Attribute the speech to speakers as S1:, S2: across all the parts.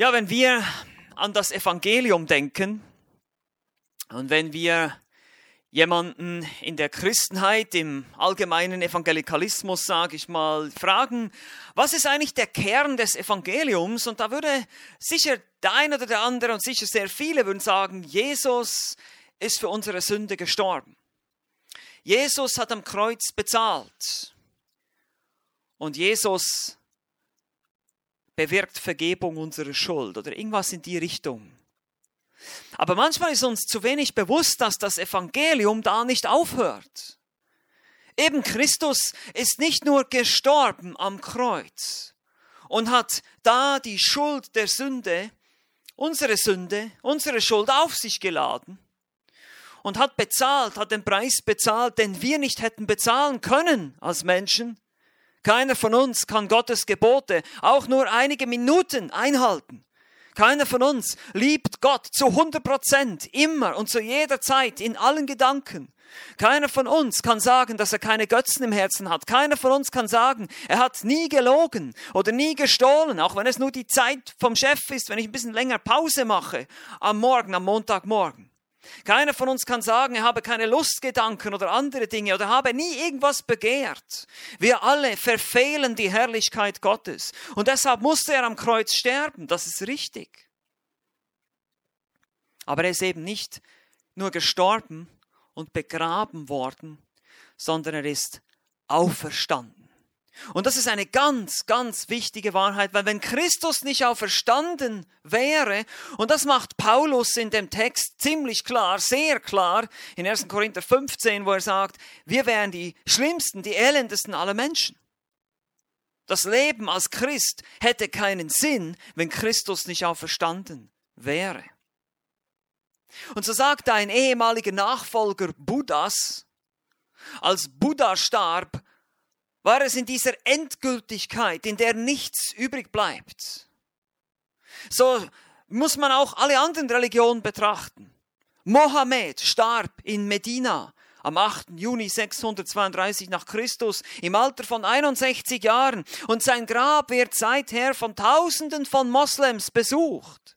S1: Ja, wenn wir an das Evangelium denken und wenn wir jemanden in der Christenheit, im allgemeinen Evangelikalismus, sage ich mal, fragen, was ist eigentlich der Kern des Evangeliums? Und da würde sicher der eine oder der andere und sicher sehr viele würden sagen, Jesus ist für unsere Sünde gestorben. Jesus hat am Kreuz bezahlt. Und Jesus bewirkt Vergebung unserer Schuld oder irgendwas in die Richtung. Aber manchmal ist uns zu wenig bewusst, dass das Evangelium da nicht aufhört. Eben Christus ist nicht nur gestorben am Kreuz und hat da die Schuld der Sünde, unsere Sünde, unsere Schuld auf sich geladen und hat bezahlt, hat den Preis bezahlt, den wir nicht hätten bezahlen können als Menschen, keiner von uns kann Gottes Gebote auch nur einige Minuten einhalten. Keiner von uns liebt Gott zu 100 Prozent, immer und zu jeder Zeit, in allen Gedanken. Keiner von uns kann sagen, dass er keine Götzen im Herzen hat. Keiner von uns kann sagen, er hat nie gelogen oder nie gestohlen, auch wenn es nur die Zeit vom Chef ist, wenn ich ein bisschen länger Pause mache am Morgen, am Montagmorgen. Keiner von uns kann sagen, er habe keine Lustgedanken oder andere Dinge oder habe nie irgendwas begehrt. Wir alle verfehlen die Herrlichkeit Gottes. Und deshalb musste er am Kreuz sterben. Das ist richtig. Aber er ist eben nicht nur gestorben und begraben worden, sondern er ist auferstanden. Und das ist eine ganz, ganz wichtige Wahrheit, weil wenn Christus nicht auferstanden wäre, und das macht Paulus in dem Text ziemlich klar, sehr klar, in 1. Korinther 15, wo er sagt, wir wären die schlimmsten, die elendesten aller Menschen. Das Leben als Christ hätte keinen Sinn, wenn Christus nicht auferstanden wäre. Und so sagt ein ehemaliger Nachfolger Buddhas, als Buddha starb, war es in dieser Endgültigkeit, in der nichts übrig bleibt. So muss man auch alle anderen Religionen betrachten. Mohammed starb in Medina am 8. Juni 632 nach Christus im Alter von 61 Jahren und sein Grab wird seither von Tausenden von Moslems besucht.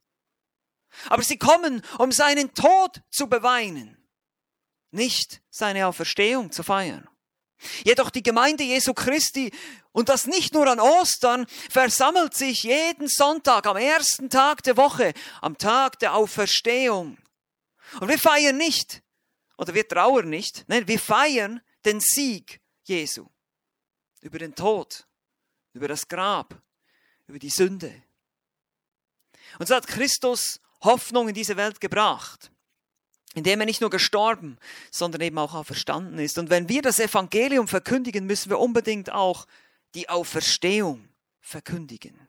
S1: Aber sie kommen, um seinen Tod zu beweinen, nicht seine Auferstehung zu feiern. Jedoch die Gemeinde Jesu Christi, und das nicht nur an Ostern, versammelt sich jeden Sonntag am ersten Tag der Woche, am Tag der Auferstehung. Und wir feiern nicht, oder wir trauern nicht, nein, wir feiern den Sieg Jesu über den Tod, über das Grab, über die Sünde. Und so hat Christus Hoffnung in diese Welt gebracht indem er nicht nur gestorben, sondern eben auch auferstanden ist. Und wenn wir das Evangelium verkündigen, müssen wir unbedingt auch die Auferstehung verkündigen.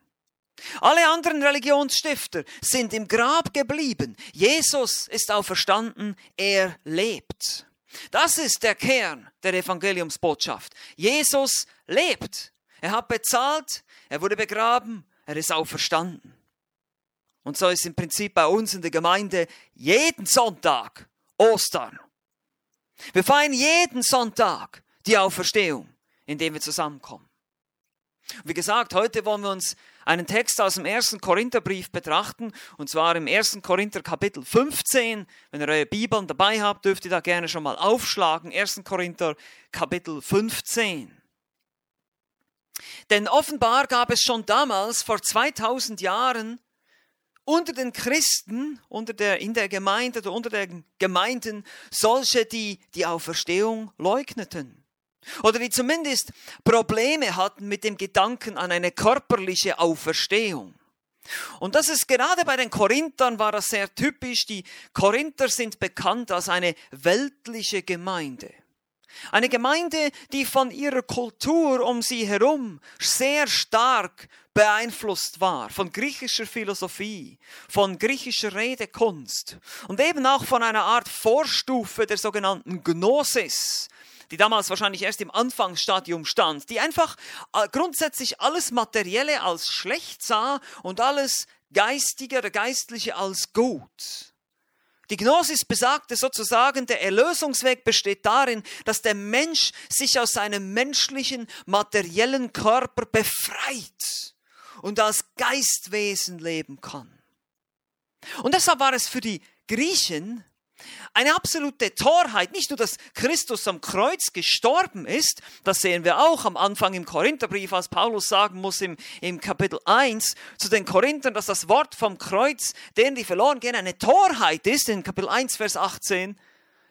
S1: Alle anderen Religionsstifter sind im Grab geblieben. Jesus ist auferstanden, er lebt. Das ist der Kern der Evangeliumsbotschaft. Jesus lebt. Er hat bezahlt, er wurde begraben, er ist auferstanden. Und so ist im Prinzip bei uns in der Gemeinde jeden Sonntag Ostern. Wir feiern jeden Sonntag die Auferstehung, indem wir zusammenkommen. Wie gesagt, heute wollen wir uns einen Text aus dem ersten Korintherbrief betrachten, und zwar im ersten Korinther Kapitel 15. Wenn ihr eure Bibeln dabei habt, dürft ihr da gerne schon mal aufschlagen. 1. Korinther Kapitel 15. Denn offenbar gab es schon damals, vor 2000 Jahren, unter den Christen, unter der, in der Gemeinde oder unter den Gemeinden solche, die die Auferstehung leugneten. Oder die zumindest Probleme hatten mit dem Gedanken an eine körperliche Auferstehung. Und das ist gerade bei den Korinthern war das sehr typisch. Die Korinther sind bekannt als eine weltliche Gemeinde. Eine Gemeinde, die von ihrer Kultur um sie herum sehr stark beeinflusst war, von griechischer Philosophie, von griechischer Redekunst und eben auch von einer Art Vorstufe der sogenannten Gnosis, die damals wahrscheinlich erst im Anfangsstadium stand, die einfach äh, grundsätzlich alles Materielle als schlecht sah und alles Geistige oder Geistliche als gut. Die Gnosis besagte sozusagen, der Erlösungsweg besteht darin, dass der Mensch sich aus seinem menschlichen, materiellen Körper befreit und als Geistwesen leben kann. Und deshalb war es für die Griechen eine absolute Torheit, nicht nur, dass Christus am Kreuz gestorben ist, das sehen wir auch am Anfang im Korintherbrief, als Paulus sagen muss im, im Kapitel 1 zu den Korinthern, dass das Wort vom Kreuz, denen die verloren gehen, eine Torheit ist, in Kapitel 1, Vers 18.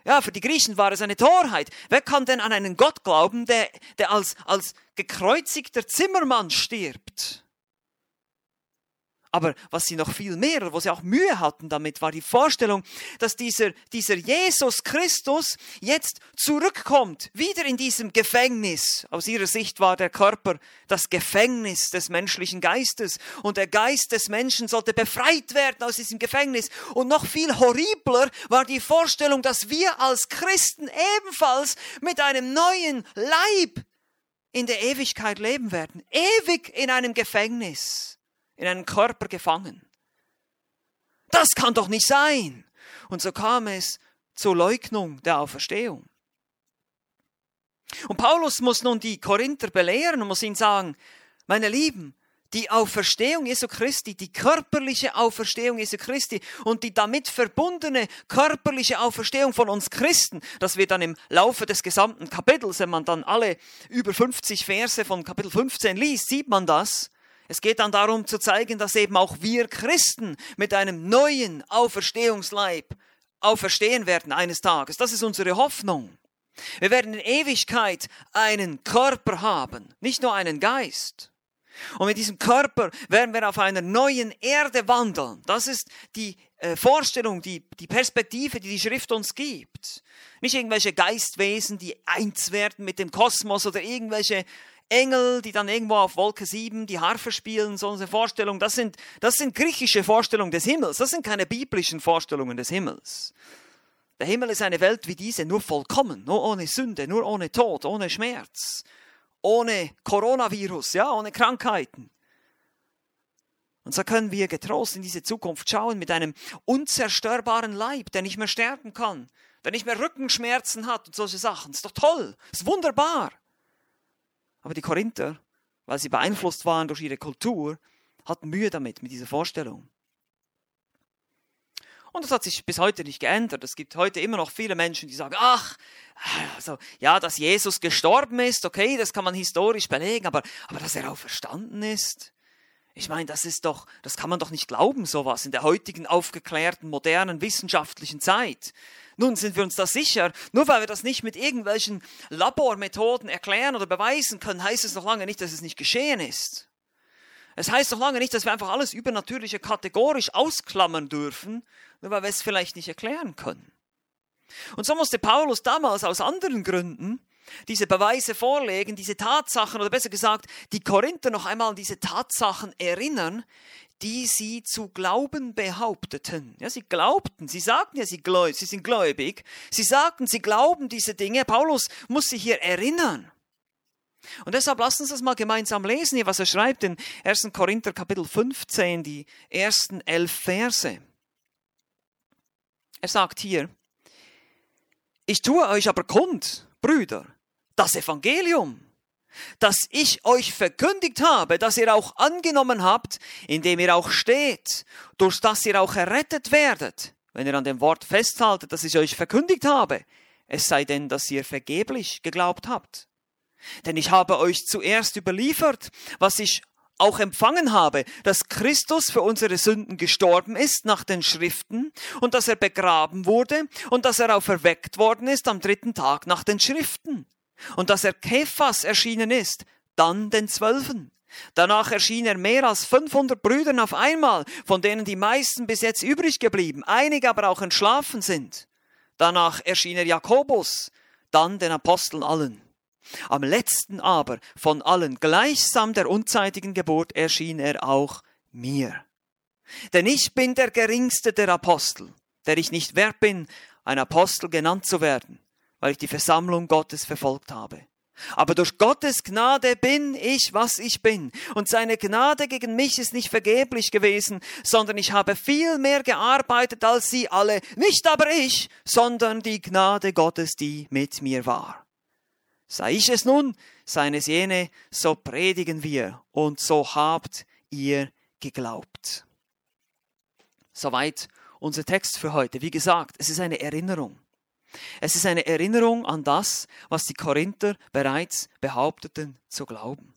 S1: Ja, für die Griechen war es eine Torheit. Wer kann denn an einen Gott glauben, der, der als, als gekreuzigter Zimmermann stirbt? Aber was sie noch viel mehr, wo sie auch Mühe hatten damit, war die Vorstellung, dass dieser, dieser Jesus Christus jetzt zurückkommt, wieder in diesem Gefängnis. Aus ihrer Sicht war der Körper das Gefängnis des menschlichen Geistes und der Geist des Menschen sollte befreit werden aus diesem Gefängnis. Und noch viel horribler war die Vorstellung, dass wir als Christen ebenfalls mit einem neuen Leib in der Ewigkeit leben werden. Ewig in einem Gefängnis in einen Körper gefangen. Das kann doch nicht sein. Und so kam es zur Leugnung der Auferstehung. Und Paulus muss nun die Korinther belehren und muss ihnen sagen, meine Lieben, die Auferstehung Jesu Christi, die körperliche Auferstehung Jesu Christi und die damit verbundene körperliche Auferstehung von uns Christen, das wird dann im Laufe des gesamten Kapitels, wenn man dann alle über 50 Verse von Kapitel 15 liest, sieht man das, es geht dann darum zu zeigen, dass eben auch wir Christen mit einem neuen Auferstehungsleib auferstehen werden eines Tages. Das ist unsere Hoffnung. Wir werden in Ewigkeit einen Körper haben, nicht nur einen Geist. Und mit diesem Körper werden wir auf einer neuen Erde wandeln. Das ist die äh, Vorstellung, die, die Perspektive, die die Schrift uns gibt. Nicht irgendwelche Geistwesen, die eins werden mit dem Kosmos oder irgendwelche Engel, die dann irgendwo auf Wolke 7 die Harfe spielen, so eine Vorstellung, das sind, das sind griechische Vorstellungen des Himmels, das sind keine biblischen Vorstellungen des Himmels. Der Himmel ist eine Welt wie diese, nur vollkommen, nur ohne Sünde, nur ohne Tod, ohne Schmerz, ohne Coronavirus, ja, ohne Krankheiten. Und so können wir getrost in diese Zukunft schauen mit einem unzerstörbaren Leib, der nicht mehr sterben kann, der nicht mehr Rückenschmerzen hat und solche Sachen. Ist doch toll, ist wunderbar. Aber die Korinther, weil sie beeinflusst waren durch ihre Kultur, hatten Mühe damit, mit dieser Vorstellung. Und das hat sich bis heute nicht geändert. Es gibt heute immer noch viele Menschen, die sagen, ach, also, ja, dass Jesus gestorben ist, okay, das kann man historisch belegen, aber, aber dass er auch verstanden ist, ich meine, das ist doch, das kann man doch nicht glauben, sowas in der heutigen aufgeklärten, modernen, wissenschaftlichen Zeit. Nun sind wir uns da sicher, nur weil wir das nicht mit irgendwelchen Labormethoden erklären oder beweisen können, heißt es noch lange nicht, dass es nicht geschehen ist. Es heißt noch lange nicht, dass wir einfach alles Übernatürliche kategorisch ausklammern dürfen, nur weil wir es vielleicht nicht erklären können. Und so musste Paulus damals aus anderen Gründen diese Beweise vorlegen, diese Tatsachen, oder besser gesagt, die Korinther noch einmal an diese Tatsachen erinnern, die sie zu glauben behaupteten. Ja, sie glaubten, sie sagten ja, sie, sie sind gläubig, sie sagten, sie glauben diese Dinge. Paulus muss sie hier erinnern. Und deshalb lasst uns das mal gemeinsam lesen, hier, was er schreibt in 1. Korinther Kapitel 15, die ersten elf Verse. Er sagt hier, ich tue euch aber kund, Brüder, das Evangelium, das ich euch verkündigt habe, das ihr auch angenommen habt, indem ihr auch steht, durch das ihr auch errettet werdet, wenn ihr an dem Wort festhaltet, das ich euch verkündigt habe, es sei denn, dass ihr vergeblich geglaubt habt. Denn ich habe euch zuerst überliefert, was ich auch empfangen habe, dass Christus für unsere Sünden gestorben ist nach den Schriften und dass er begraben wurde und dass er auferweckt worden ist am dritten Tag nach den Schriften und dass er Kephas erschienen ist, dann den Zwölfen. Danach erschien er mehr als 500 Brüdern auf einmal, von denen die meisten bis jetzt übrig geblieben, einige aber auch entschlafen sind. Danach erschien er Jakobus, dann den Aposteln allen. Am letzten aber von allen gleichsam der unzeitigen Geburt erschien er auch mir. Denn ich bin der geringste der Apostel, der ich nicht wert bin, ein Apostel genannt zu werden, weil ich die Versammlung Gottes verfolgt habe. Aber durch Gottes Gnade bin ich, was ich bin. Und seine Gnade gegen mich ist nicht vergeblich gewesen, sondern ich habe viel mehr gearbeitet als sie alle. Nicht aber ich, sondern die Gnade Gottes, die mit mir war. Sei ich es nun, seien es jene, so predigen wir und so habt ihr geglaubt. Soweit unser Text für heute. Wie gesagt, es ist eine Erinnerung. Es ist eine Erinnerung an das, was die Korinther bereits behaupteten zu glauben.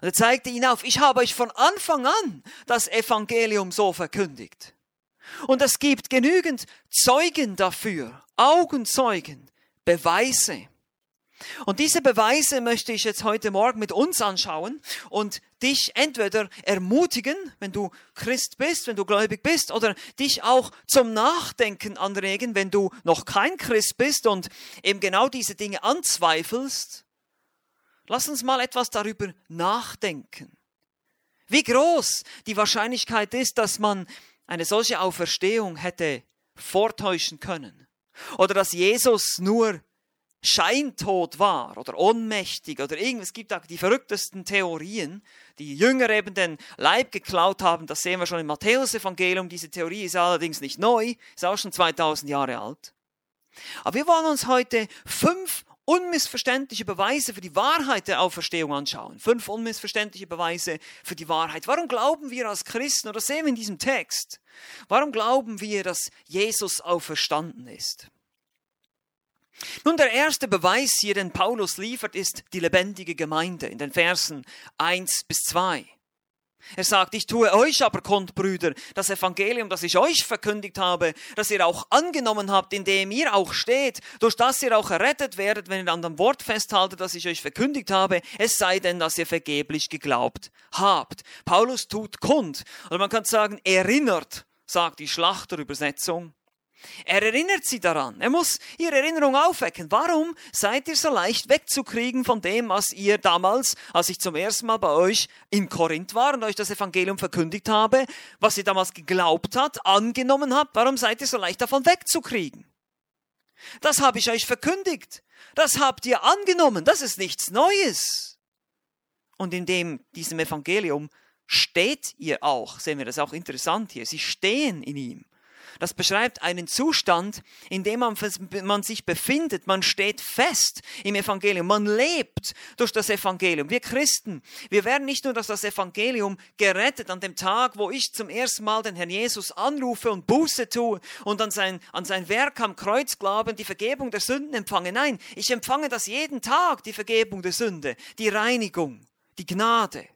S1: Und er zeigte ihnen auf, ich habe euch von Anfang an das Evangelium so verkündigt. Und es gibt genügend Zeugen dafür, Augenzeugen, Beweise. Und diese Beweise möchte ich jetzt heute Morgen mit uns anschauen und dich entweder ermutigen, wenn du Christ bist, wenn du gläubig bist, oder dich auch zum Nachdenken anregen, wenn du noch kein Christ bist und eben genau diese Dinge anzweifelst. Lass uns mal etwas darüber nachdenken. Wie groß die Wahrscheinlichkeit ist, dass man eine solche Auferstehung hätte vortäuschen können. Oder dass Jesus nur scheintot war oder ohnmächtig oder irgendwas. Es gibt auch die verrücktesten Theorien. Die Jünger eben den Leib geklaut haben, das sehen wir schon im Matthäus-Evangelium. Diese Theorie ist allerdings nicht neu, ist auch schon 2000 Jahre alt. Aber wir wollen uns heute fünf unmissverständliche Beweise für die Wahrheit der Auferstehung anschauen. Fünf unmissverständliche Beweise für die Wahrheit. Warum glauben wir als Christen, oder sehen wir in diesem Text, warum glauben wir, dass Jesus auferstanden ist? Nun, der erste Beweis hier, den Paulus liefert, ist die lebendige Gemeinde in den Versen 1 bis 2. Er sagt, ich tue euch aber kund, Brüder, das Evangelium, das ich euch verkündigt habe, das ihr auch angenommen habt, in dem ihr auch steht, durch das ihr auch errettet werdet, wenn ihr an dem Wort festhaltet, das ich euch verkündigt habe, es sei denn, dass ihr vergeblich geglaubt habt. Paulus tut kund, oder man kann sagen, erinnert, sagt die Schlachterübersetzung. Er erinnert sie daran. Er muss ihre Erinnerung aufwecken. Warum seid ihr so leicht wegzukriegen von dem, was ihr damals, als ich zum ersten Mal bei euch in Korinth war und euch das Evangelium verkündigt habe, was ihr damals geglaubt habt, angenommen habt? Warum seid ihr so leicht davon wegzukriegen? Das habe ich euch verkündigt. Das habt ihr angenommen. Das ist nichts Neues. Und in dem, diesem Evangelium steht ihr auch. Sehen wir das auch interessant hier. Sie stehen in ihm. Das beschreibt einen Zustand, in dem man, man, sich befindet. Man steht fest im Evangelium. Man lebt durch das Evangelium. Wir Christen, wir werden nicht nur durch das Evangelium gerettet an dem Tag, wo ich zum ersten Mal den Herrn Jesus anrufe und Buße tue und an sein, an sein Werk am Kreuz glauben, die Vergebung der Sünden empfange. Nein, ich empfange das jeden Tag, die Vergebung der Sünde, die Reinigung, die Gnade.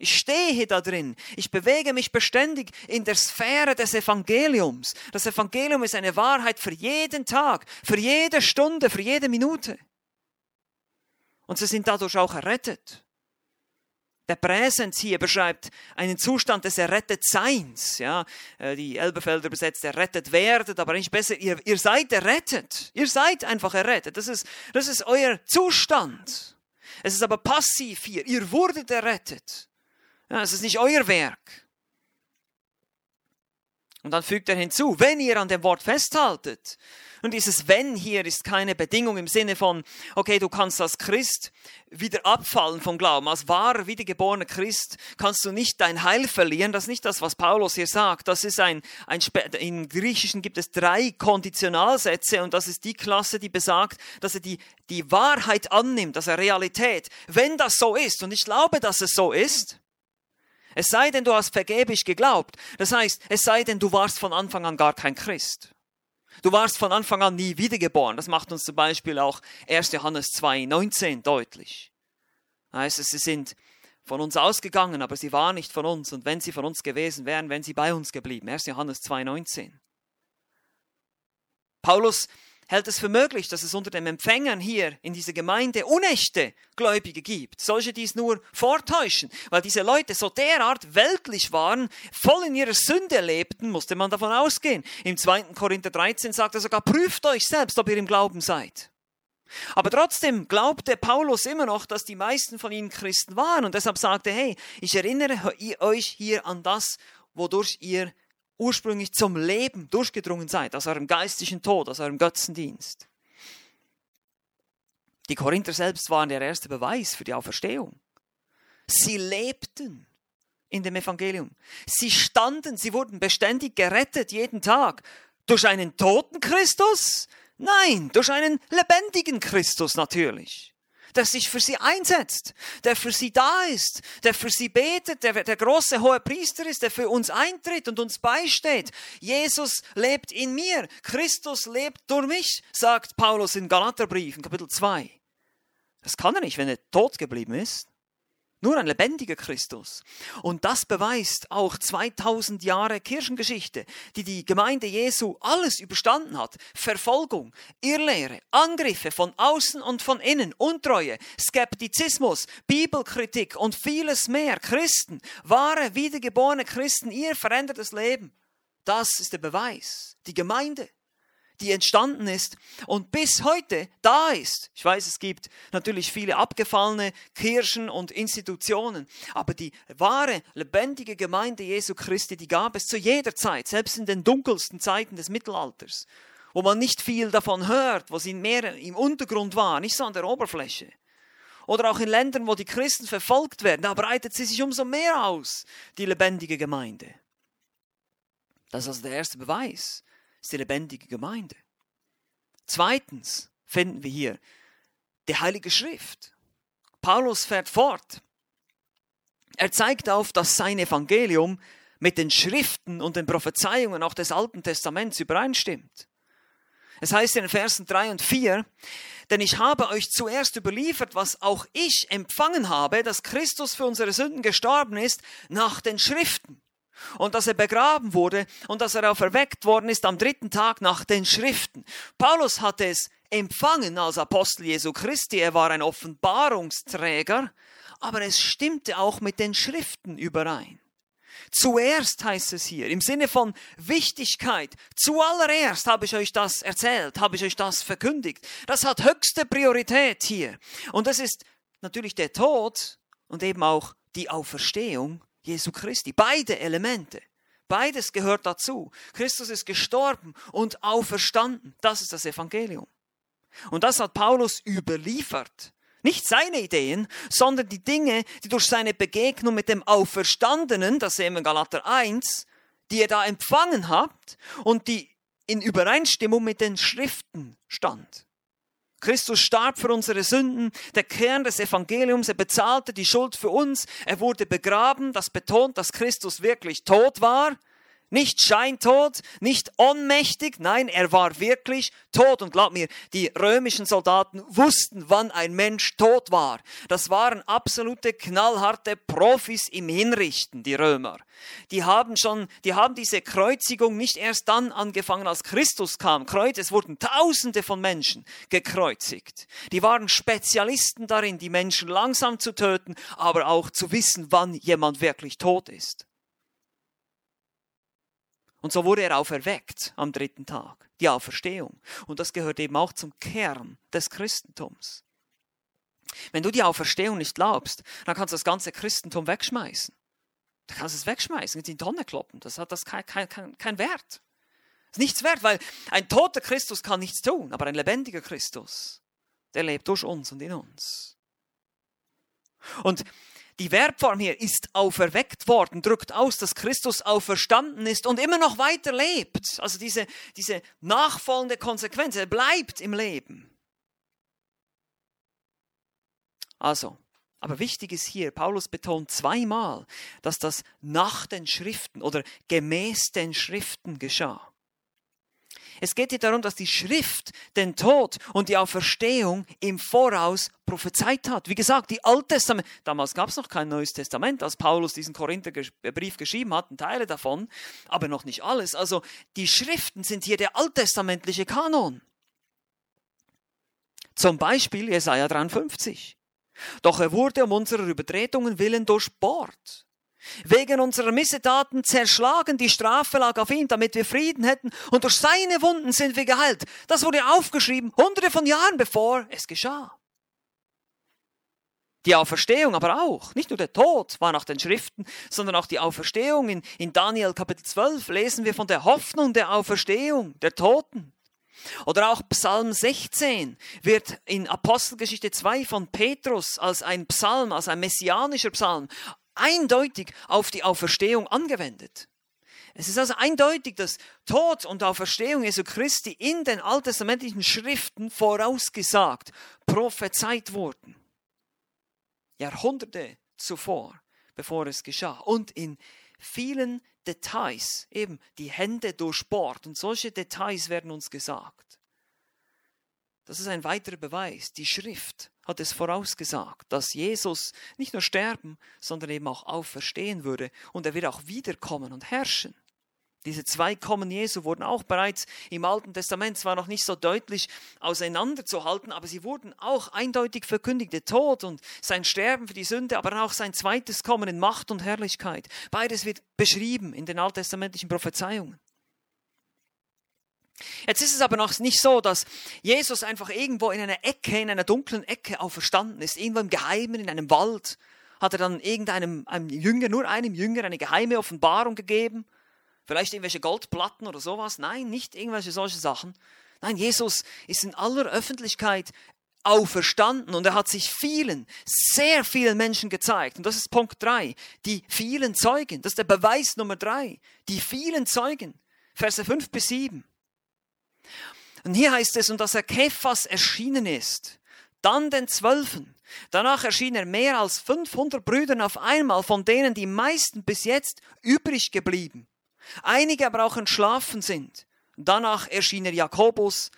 S1: Ich stehe da drin. Ich bewege mich beständig in der Sphäre des Evangeliums. Das Evangelium ist eine Wahrheit für jeden Tag, für jede Stunde, für jede Minute. Und sie sind dadurch auch errettet. Der Präsens hier beschreibt einen Zustand des Errettetseins. Ja, äh, die Elbefelder übersetzt errettet werdet, aber nicht besser, ihr, ihr seid errettet. Ihr seid einfach errettet. Das ist, das ist euer Zustand. Es ist aber passiv hier. Ihr wurdet errettet. Ja, es ist nicht euer Werk. Und dann fügt er hinzu, wenn ihr an dem Wort festhaltet. Und dieses wenn hier ist keine Bedingung im Sinne von, okay, du kannst als Christ wieder abfallen vom Glauben. Als wahrer, wiedergeborener Christ kannst du nicht dein Heil verlieren. Das ist nicht das, was Paulus hier sagt. Das ist ein, ein, im Griechischen gibt es drei Konditionalsätze und das ist die Klasse, die besagt, dass er die, die Wahrheit annimmt, dass er Realität. Wenn das so ist, und ich glaube, dass es so ist, es sei denn, du hast vergeblich geglaubt. Das heißt, es sei denn, du warst von Anfang an gar kein Christ. Du warst von Anfang an nie wiedergeboren. Das macht uns zum Beispiel auch 1. Johannes 2, 19 deutlich. Heißt es, sie sind von uns ausgegangen, aber sie waren nicht von uns. Und wenn sie von uns gewesen wären, wären sie bei uns geblieben. 1. Johannes 2, 19. Paulus hält es für möglich, dass es unter den Empfängern hier in dieser Gemeinde unechte Gläubige gibt, solche, die es nur vortäuschen, weil diese Leute so derart weltlich waren, voll in ihrer Sünde lebten, musste man davon ausgehen. Im 2. Korinther 13 sagt er sogar, prüft euch selbst, ob ihr im Glauben seid. Aber trotzdem glaubte Paulus immer noch, dass die meisten von ihnen Christen waren und deshalb sagte, hey, ich erinnere euch hier an das, wodurch ihr ursprünglich zum Leben durchgedrungen seid, aus eurem geistlichen Tod, aus eurem Götzendienst. Die Korinther selbst waren der erste Beweis für die Auferstehung. Sie lebten in dem Evangelium. Sie standen, sie wurden beständig gerettet jeden Tag. Durch einen toten Christus? Nein, durch einen lebendigen Christus natürlich. Der sich für sie einsetzt, der für sie da ist, der für sie betet, der der große hohe Priester ist, der für uns eintritt und uns beisteht. Jesus lebt in mir, Christus lebt durch mich, sagt Paulus in Galaterbrief in Kapitel 2. Das kann er nicht, wenn er tot geblieben ist. Nur ein lebendiger Christus. Und das beweist auch 2000 Jahre Kirchengeschichte, die die Gemeinde Jesu alles überstanden hat. Verfolgung, Irrlehre, Angriffe von außen und von innen, Untreue, Skeptizismus, Bibelkritik und vieles mehr. Christen, wahre, wiedergeborene Christen, ihr verändertes Leben. Das ist der Beweis. Die Gemeinde die entstanden ist und bis heute da ist. Ich weiß, es gibt natürlich viele abgefallene Kirchen und Institutionen, aber die wahre, lebendige Gemeinde Jesu Christi, die gab es zu jeder Zeit, selbst in den dunkelsten Zeiten des Mittelalters, wo man nicht viel davon hört, wo sie mehr im Untergrund war, nicht so an der Oberfläche. Oder auch in Ländern, wo die Christen verfolgt werden, da breitet sie sich umso mehr aus, die lebendige Gemeinde. Das ist also der erste Beweis ist die lebendige Gemeinde. Zweitens finden wir hier die Heilige Schrift. Paulus fährt fort. Er zeigt auf, dass sein Evangelium mit den Schriften und den Prophezeiungen auch des Alten Testaments übereinstimmt. Es heißt in den Versen 3 und 4, denn ich habe euch zuerst überliefert, was auch ich empfangen habe, dass Christus für unsere Sünden gestorben ist, nach den Schriften und dass er begraben wurde und dass er auferweckt worden ist am dritten Tag nach den Schriften. Paulus hatte es empfangen als Apostel Jesu Christi, er war ein Offenbarungsträger, aber es stimmte auch mit den Schriften überein. Zuerst heißt es hier, im Sinne von Wichtigkeit, zuallererst habe ich euch das erzählt, habe ich euch das verkündigt. Das hat höchste Priorität hier. Und das ist natürlich der Tod und eben auch die Auferstehung Jesu Christi. Beide Elemente. Beides gehört dazu. Christus ist gestorben und auferstanden. Das ist das Evangelium. Und das hat Paulus überliefert. Nicht seine Ideen, sondern die Dinge, die durch seine Begegnung mit dem Auferstandenen, das sehen wir in Galater 1, die ihr da empfangen habt und die in Übereinstimmung mit den Schriften stand. Christus starb für unsere Sünden, der Kern des Evangeliums, er bezahlte die Schuld für uns, er wurde begraben, das betont, dass Christus wirklich tot war, nicht scheintot, nicht ohnmächtig, nein, er war wirklich tot. Und glaub mir, die römischen Soldaten wussten, wann ein Mensch tot war. Das waren absolute knallharte Profis im Hinrichten, die Römer. Die haben schon, die haben diese Kreuzigung nicht erst dann angefangen, als Christus kam. Kreuz, es wurden Tausende von Menschen gekreuzigt. Die waren Spezialisten darin, die Menschen langsam zu töten, aber auch zu wissen, wann jemand wirklich tot ist. Und so wurde er auferweckt am dritten Tag, die Auferstehung. Und das gehört eben auch zum Kern des Christentums. Wenn du die Auferstehung nicht glaubst, dann kannst du das ganze Christentum wegschmeißen. Du kannst es wegschmeißen, in die Tonne kloppen. Das hat das kein, kein, kein, kein Wert. Das ist nichts wert, weil ein toter Christus kann nichts tun, aber ein lebendiger Christus, der lebt durch uns und in uns. Und die Verbform hier ist auferweckt worden, drückt aus, dass Christus auferstanden ist und immer noch weiter lebt. Also diese, diese nachfolgende Konsequenz, er bleibt im Leben. Also, aber wichtig ist hier, Paulus betont zweimal, dass das nach den Schriften oder gemäß den Schriften geschah. Es geht hier darum, dass die Schrift den Tod und die Auferstehung im Voraus prophezeit hat. Wie gesagt, die Alttestament, damals gab es noch kein Neues Testament, als Paulus diesen Korintherbrief geschrieben hat, Teile davon, aber noch nicht alles. Also die Schriften sind hier der alttestamentliche Kanon. Zum Beispiel Jesaja 53. Doch er wurde um unserer Übertretungen willen durchbohrt Wegen unserer Missetaten zerschlagen, die Strafe lag auf ihn, damit wir Frieden hätten, und durch seine Wunden sind wir geheilt. Das wurde aufgeschrieben, hunderte von Jahren bevor es geschah. Die Auferstehung aber auch, nicht nur der Tod war nach den Schriften, sondern auch die Auferstehung. In, in Daniel Kapitel 12 lesen wir von der Hoffnung der Auferstehung der Toten. Oder auch Psalm 16 wird in Apostelgeschichte 2 von Petrus als ein Psalm, als ein messianischer Psalm eindeutig auf die Auferstehung angewendet. Es ist also eindeutig, dass Tod und Auferstehung Jesu Christi in den alttestamentlichen Schriften vorausgesagt, prophezeit wurden. Jahrhunderte zuvor, bevor es geschah. Und in vielen Details, eben die Hände durchbohrt und solche Details werden uns gesagt. Das ist ein weiterer Beweis. Die Schrift hat es vorausgesagt, dass Jesus nicht nur sterben, sondern eben auch auferstehen würde und er wird auch wiederkommen und herrschen. Diese zwei Kommen Jesu wurden auch bereits im Alten Testament zwar noch nicht so deutlich auseinanderzuhalten, aber sie wurden auch eindeutig verkündigt. Der Tod und sein Sterben für die Sünde, aber auch sein zweites Kommen in Macht und Herrlichkeit. Beides wird beschrieben in den alttestamentlichen Prophezeiungen. Jetzt ist es aber noch nicht so, dass Jesus einfach irgendwo in einer Ecke, in einer dunklen Ecke auferstanden ist, irgendwo im Geheimen, in einem Wald, hat er dann irgendeinem einem Jünger, nur einem Jünger, eine geheime Offenbarung gegeben Vielleicht irgendwelche Goldplatten oder sowas. Nein, nicht irgendwelche solche Sachen. Nein, Jesus ist in aller Öffentlichkeit auferstanden und er hat sich vielen, sehr vielen Menschen gezeigt. Und das ist Punkt drei. Die vielen Zeugen. Das ist der Beweis Nummer drei. Die vielen Zeugen. Verse fünf bis sieben. Und hier heißt es, und dass er Kephas erschienen ist, dann den Zwölfen. Danach erschien er mehr als 500 Brüdern auf einmal, von denen die meisten bis jetzt übrig geblieben. Einige aber auch entschlafen sind. Danach erschien er Jakobus,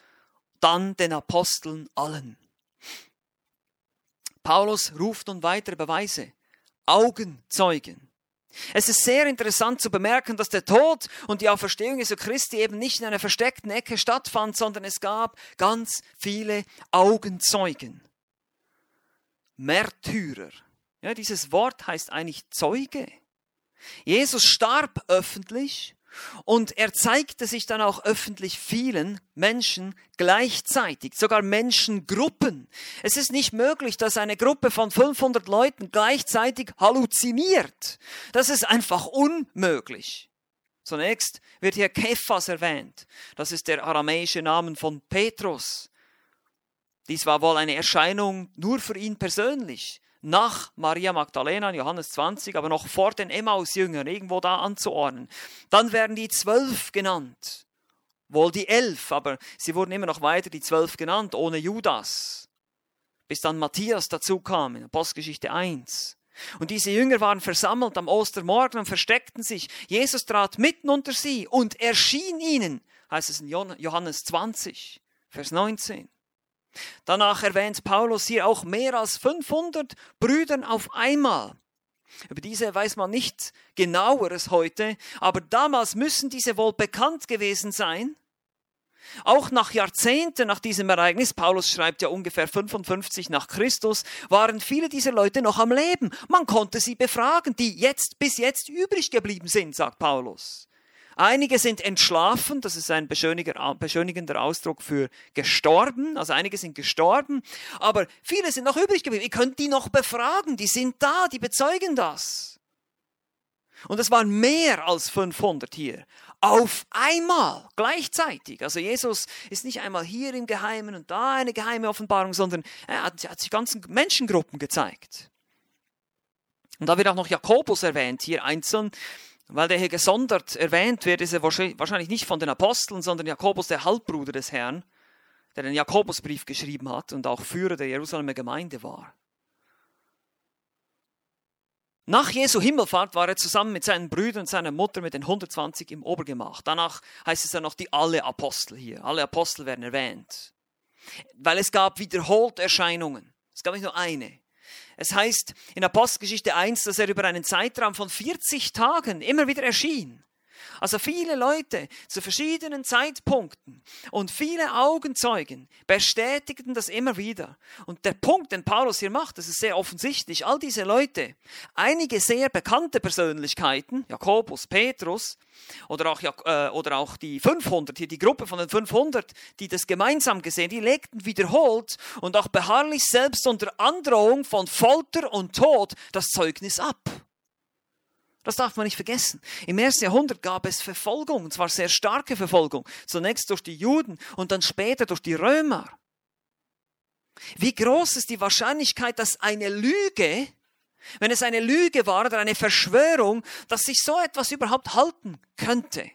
S1: dann den Aposteln allen. Paulus ruft nun weitere Beweise. Augenzeugen. Es ist sehr interessant zu bemerken, dass der Tod und die Auferstehung Jesu Christi eben nicht in einer versteckten Ecke stattfand, sondern es gab ganz viele Augenzeugen. Märtyrer. Ja, dieses Wort heißt eigentlich Zeuge. Jesus starb öffentlich und er zeigte sich dann auch öffentlich vielen Menschen gleichzeitig, sogar Menschengruppen. Es ist nicht möglich, dass eine Gruppe von 500 Leuten gleichzeitig halluziniert. Das ist einfach unmöglich. Zunächst wird hier Kephas erwähnt. Das ist der aramäische Name von Petrus. Dies war wohl eine Erscheinung nur für ihn persönlich nach Maria Magdalena in Johannes 20, aber noch vor den Emmaus-Jüngern, irgendwo da anzuordnen. Dann werden die zwölf genannt. Wohl die elf, aber sie wurden immer noch weiter die zwölf genannt, ohne Judas. Bis dann Matthias dazu kam in Apostelgeschichte 1. Und diese Jünger waren versammelt am Ostermorgen und versteckten sich. Jesus trat mitten unter sie und erschien ihnen, heißt es in Johannes 20, Vers 19. Danach erwähnt Paulus hier auch mehr als 500 Brüdern auf einmal. Über diese weiß man nicht genaueres heute, aber damals müssen diese wohl bekannt gewesen sein. Auch nach Jahrzehnten nach diesem Ereignis, Paulus schreibt ja ungefähr 55 nach Christus, waren viele dieser Leute noch am Leben. Man konnte sie befragen, die jetzt bis jetzt übrig geblieben sind, sagt Paulus. Einige sind entschlafen, das ist ein beschönigender Ausdruck für gestorben, also einige sind gestorben, aber viele sind noch übrig geblieben. Ihr könnt die noch befragen, die sind da, die bezeugen das. Und es waren mehr als 500 hier. Auf einmal, gleichzeitig. Also Jesus ist nicht einmal hier im Geheimen und da eine geheime Offenbarung, sondern er hat, er hat sich ganzen Menschengruppen gezeigt. Und da wird auch noch Jakobus erwähnt, hier einzeln. Weil der hier gesondert erwähnt wird, ist er wahrscheinlich nicht von den Aposteln, sondern Jakobus, der Halbbruder des Herrn, der den Jakobusbrief geschrieben hat und auch Führer der Jerusalemer Gemeinde war. Nach Jesu Himmelfahrt war er zusammen mit seinen Brüdern und seiner Mutter mit den 120 im Obergemach. Danach heißt es ja noch die alle Apostel hier. Alle Apostel werden erwähnt. Weil es gab wiederholt Erscheinungen. Es gab nicht nur eine. Es heißt in Apostelgeschichte 1, dass er über einen Zeitraum von 40 Tagen immer wieder erschien. Also viele Leute zu verschiedenen Zeitpunkten und viele Augenzeugen bestätigten das immer wieder. Und der Punkt, den Paulus hier macht, das ist sehr offensichtlich. All diese Leute, einige sehr bekannte Persönlichkeiten, Jakobus, Petrus, oder auch, äh, oder auch die 500, hier die Gruppe von den 500, die das gemeinsam gesehen, die legten wiederholt und auch beharrlich selbst unter Androhung von Folter und Tod das Zeugnis ab. Das darf man nicht vergessen. Im ersten Jahrhundert gab es Verfolgung, und zwar sehr starke Verfolgung. Zunächst durch die Juden und dann später durch die Römer. Wie groß ist die Wahrscheinlichkeit, dass eine Lüge, wenn es eine Lüge war oder eine Verschwörung, dass sich so etwas überhaupt halten könnte?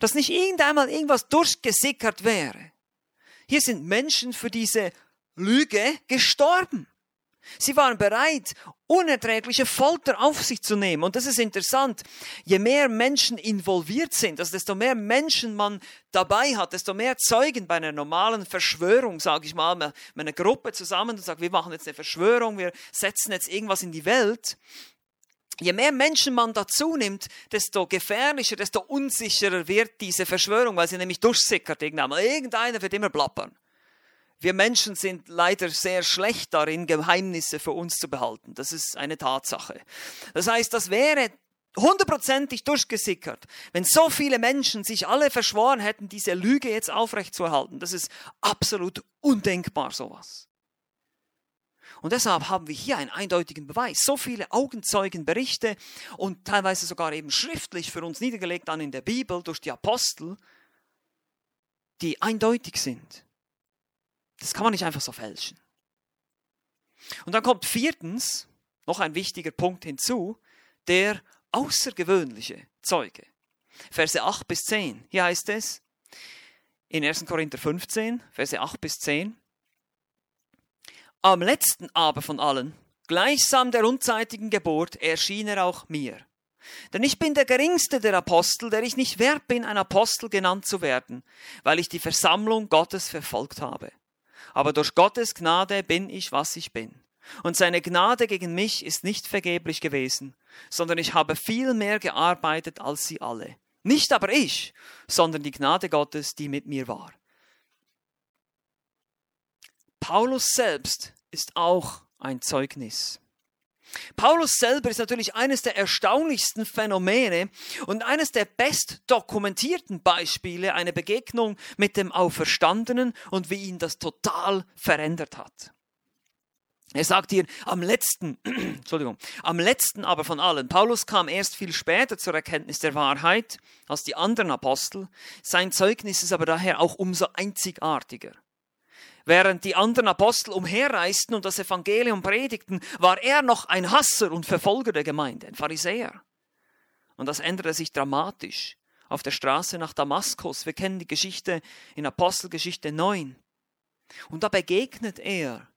S1: Dass nicht irgendeinmal irgendwas durchgesickert wäre. Hier sind Menschen für diese Lüge gestorben. Sie waren bereit, unerträgliche Folter auf sich zu nehmen. Und das ist interessant. Je mehr Menschen involviert sind, also desto mehr Menschen man dabei hat, desto mehr Zeugen bei einer normalen Verschwörung, sage ich mal, mit einer Gruppe zusammen und sagt, wir machen jetzt eine Verschwörung, wir setzen jetzt irgendwas in die Welt. Je mehr Menschen man dazu nimmt, desto gefährlicher, desto unsicherer wird diese Verschwörung, weil sie nämlich durchsickert. Irgendeiner wird immer plappern. Wir Menschen sind leider sehr schlecht darin, Geheimnisse für uns zu behalten. Das ist eine Tatsache. Das heißt, das wäre hundertprozentig durchgesickert, wenn so viele Menschen sich alle verschworen hätten, diese Lüge jetzt aufrechtzuerhalten. Das ist absolut undenkbar, sowas. Und deshalb haben wir hier einen eindeutigen Beweis. So viele Augenzeugenberichte und teilweise sogar eben schriftlich für uns niedergelegt dann in der Bibel durch die Apostel, die eindeutig sind. Das kann man nicht einfach so fälschen. Und dann kommt viertens noch ein wichtiger Punkt hinzu, der außergewöhnliche Zeuge. Verse 8 bis 10. Hier heißt es in 1. Korinther 15, Verse 8 bis 10. Am letzten aber von allen, gleichsam der unzeitigen Geburt, erschien er auch mir. Denn ich bin der geringste der Apostel, der ich nicht wert bin, ein Apostel genannt zu werden, weil ich die Versammlung Gottes verfolgt habe aber durch Gottes Gnade bin ich, was ich bin. Und seine Gnade gegen mich ist nicht vergeblich gewesen, sondern ich habe viel mehr gearbeitet als sie alle. Nicht aber ich, sondern die Gnade Gottes, die mit mir war. Paulus selbst ist auch ein Zeugnis. Paulus selber ist natürlich eines der erstaunlichsten Phänomene und eines der best dokumentierten Beispiele einer Begegnung mit dem Auferstandenen und wie ihn das total verändert hat. Er sagt hier am letzten, Entschuldigung, am letzten aber von allen. Paulus kam erst viel später zur Erkenntnis der Wahrheit als die anderen Apostel. Sein Zeugnis ist aber daher auch umso einzigartiger. Während die anderen Apostel umherreisten und das Evangelium predigten, war er noch ein Hasser und Verfolger der Gemeinde, ein Pharisäer. Und das änderte sich dramatisch auf der Straße nach Damaskus. Wir kennen die Geschichte in Apostelgeschichte 9. Und da begegnet er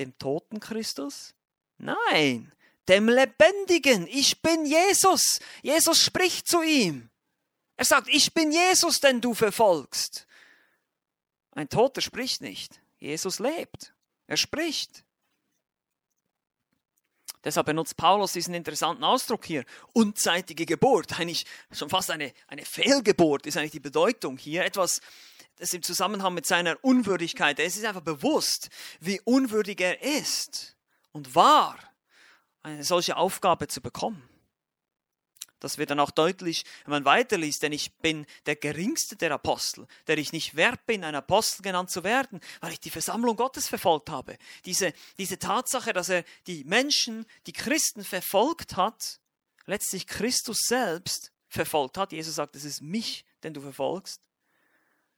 S1: dem toten Christus? Nein, dem lebendigen. Ich bin Jesus. Jesus spricht zu ihm. Er sagt, ich bin Jesus, den du verfolgst. Ein Toter spricht nicht. Jesus lebt. Er spricht. Deshalb benutzt Paulus diesen interessanten Ausdruck hier. Unzeitige Geburt. Eigentlich schon fast eine, eine Fehlgeburt ist eigentlich die Bedeutung hier. Etwas, das im Zusammenhang mit seiner Unwürdigkeit. Es ist einfach bewusst, wie unwürdig er ist und war, eine solche Aufgabe zu bekommen. Das wird dann auch deutlich, wenn man weiterliest, denn ich bin der geringste der Apostel, der ich nicht wert bin, ein Apostel genannt zu werden, weil ich die Versammlung Gottes verfolgt habe. Diese, diese Tatsache, dass er die Menschen, die Christen verfolgt hat, letztlich Christus selbst verfolgt hat. Jesus sagt, es ist mich, den du verfolgst.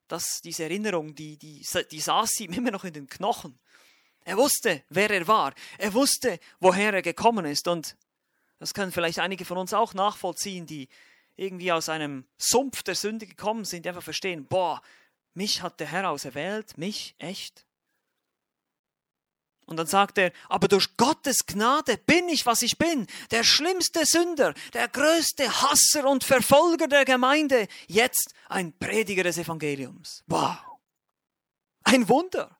S1: Das, diese Erinnerung, die, die, die saß ihm immer noch in den Knochen. Er wusste, wer er war. Er wusste, woher er gekommen ist. Und das können vielleicht einige von uns auch nachvollziehen, die irgendwie aus einem Sumpf der Sünde gekommen sind, die einfach verstehen, boah, mich hat der Herr auserwählt, mich, echt? Und dann sagt er, aber durch Gottes Gnade bin ich, was ich bin, der schlimmste Sünder, der größte Hasser und Verfolger der Gemeinde, jetzt ein Prediger des Evangeliums. Wow! Ein Wunder!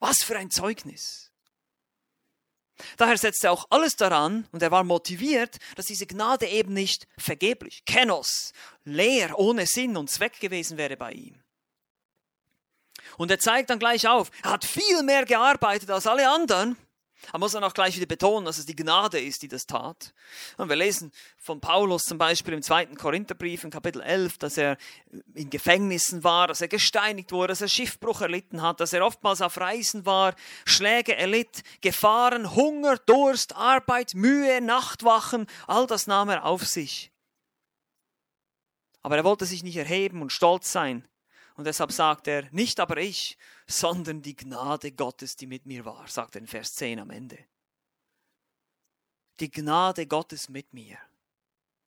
S1: Was für ein Zeugnis! Daher setzte er auch alles daran und er war motiviert, dass diese Gnade eben nicht vergeblich, kenos, leer, ohne Sinn und Zweck gewesen wäre bei ihm. Und er zeigt dann gleich auf, er hat viel mehr gearbeitet als alle anderen aber muss dann auch gleich wieder betonen, dass es die Gnade ist, die das tat. Und wir lesen von Paulus zum Beispiel im zweiten Korintherbrief in Kapitel 11, dass er in Gefängnissen war, dass er gesteinigt wurde, dass er Schiffbruch erlitten hat, dass er oftmals auf Reisen war, Schläge erlitt, Gefahren, Hunger, Durst, Arbeit, Mühe, Nachtwachen, all das nahm er auf sich. Aber er wollte sich nicht erheben und stolz sein. Und deshalb sagt er, nicht aber ich, sondern die Gnade Gottes, die mit mir war, sagt er in Vers 10 am Ende. Die Gnade Gottes mit mir.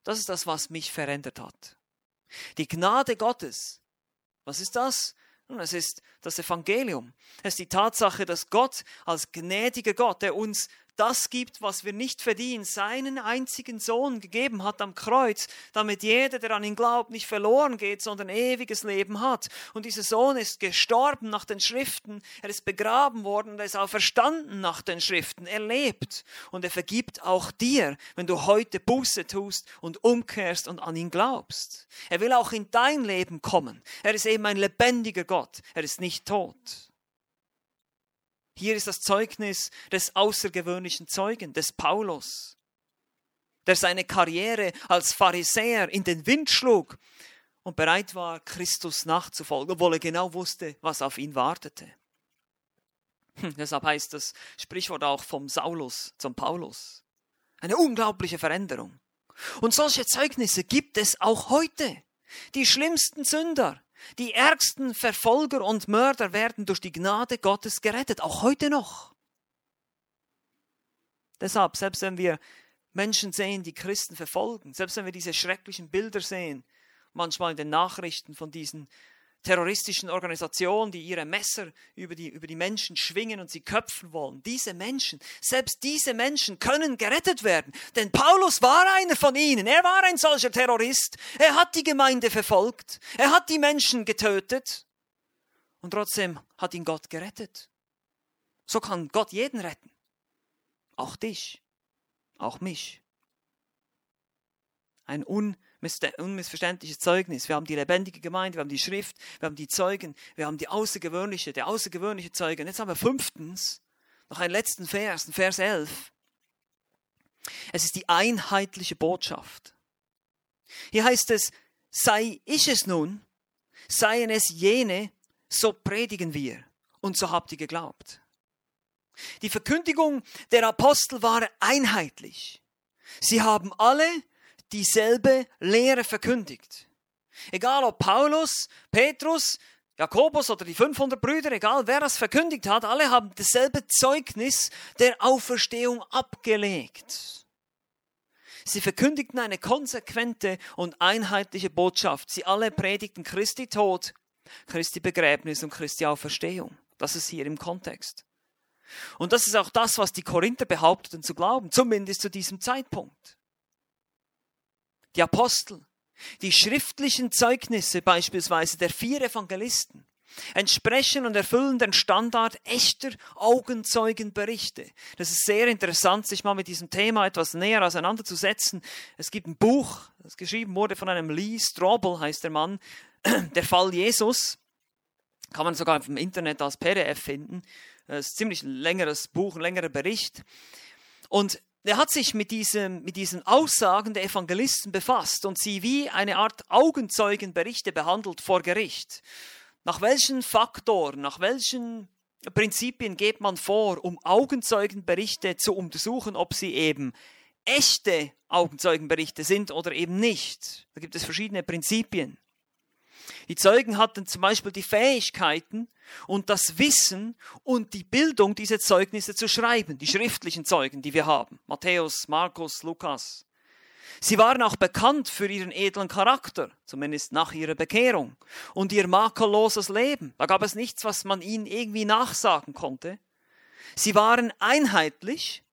S1: Das ist das, was mich verändert hat. Die Gnade Gottes. Was ist das? Nun, es ist das Evangelium. Es ist die Tatsache, dass Gott als gnädiger Gott, der uns das gibt, was wir nicht verdienen, seinen einzigen Sohn gegeben hat am Kreuz, damit jeder, der an ihn glaubt, nicht verloren geht, sondern ewiges Leben hat. Und dieser Sohn ist gestorben nach den Schriften, er ist begraben worden und er ist auch verstanden nach den Schriften. Er lebt und er vergibt auch dir, wenn du heute Buße tust und umkehrst und an ihn glaubst. Er will auch in dein Leben kommen. Er ist eben ein lebendiger Gott. Er ist nicht tot. Hier ist das Zeugnis des außergewöhnlichen Zeugen, des Paulus, der seine Karriere als Pharisäer in den Wind schlug und bereit war, Christus nachzufolgen, obwohl er genau wusste, was auf ihn wartete. Hm, deshalb heißt das Sprichwort auch vom Saulus zum Paulus. Eine unglaubliche Veränderung. Und solche Zeugnisse gibt es auch heute. Die schlimmsten Sünder, die ärgsten Verfolger und Mörder werden durch die Gnade Gottes gerettet, auch heute noch. Deshalb, selbst wenn wir Menschen sehen, die Christen verfolgen, selbst wenn wir diese schrecklichen Bilder sehen, manchmal in den Nachrichten von diesen terroristischen Organisationen, die ihre Messer über die, über die Menschen schwingen und sie köpfen wollen. Diese Menschen, selbst diese Menschen können gerettet werden. Denn Paulus war einer von ihnen. Er war ein solcher Terrorist. Er hat die Gemeinde verfolgt. Er hat die Menschen getötet. Und trotzdem hat ihn Gott gerettet. So kann Gott jeden retten. Auch dich. Auch mich. Ein un unmissverständliches Zeugnis. Wir haben die lebendige Gemeinde, wir haben die Schrift, wir haben die Zeugen, wir haben die außergewöhnliche, der außergewöhnliche Zeuge. Und jetzt haben wir fünftens noch einen letzten Vers, Vers 11. Es ist die einheitliche Botschaft. Hier heißt es, sei ich es nun, seien es jene, so predigen wir und so habt ihr geglaubt. Die Verkündigung der Apostel war einheitlich. Sie haben alle dieselbe Lehre verkündigt. Egal ob Paulus, Petrus, Jakobus oder die 500 Brüder, egal wer das verkündigt hat, alle haben dasselbe Zeugnis der Auferstehung abgelegt. Sie verkündigten eine konsequente und einheitliche Botschaft. Sie alle predigten Christi Tod, Christi Begräbnis und Christi Auferstehung. Das ist hier im Kontext. Und das ist auch das, was die Korinther behaupteten zu glauben, zumindest zu diesem Zeitpunkt die Apostel, die schriftlichen Zeugnisse beispielsweise der vier Evangelisten entsprechen und erfüllen den Standard echter Augenzeugenberichte. Das ist sehr interessant, sich mal mit diesem Thema etwas näher auseinanderzusetzen. Es gibt ein Buch, das geschrieben wurde von einem Lee Strobel, heißt der Mann, der Fall Jesus. Kann man sogar im Internet als PDF finden. Das ist ein ziemlich längeres Buch, ein längerer Bericht. Und er hat sich mit, diesem, mit diesen Aussagen der Evangelisten befasst und sie wie eine Art Augenzeugenberichte behandelt vor Gericht. Nach welchen Faktoren, nach welchen Prinzipien geht man vor, um Augenzeugenberichte zu untersuchen, ob sie eben echte Augenzeugenberichte sind oder eben nicht? Da gibt es verschiedene Prinzipien. Die Zeugen hatten zum Beispiel die Fähigkeiten und das Wissen und die Bildung, diese Zeugnisse zu schreiben, die schriftlichen Zeugen, die wir haben. Matthäus, Markus, Lukas. Sie waren auch bekannt für ihren edlen Charakter, zumindest nach ihrer Bekehrung, und ihr makelloses Leben. Da gab es nichts, was man ihnen irgendwie nachsagen konnte. Sie waren einheitlich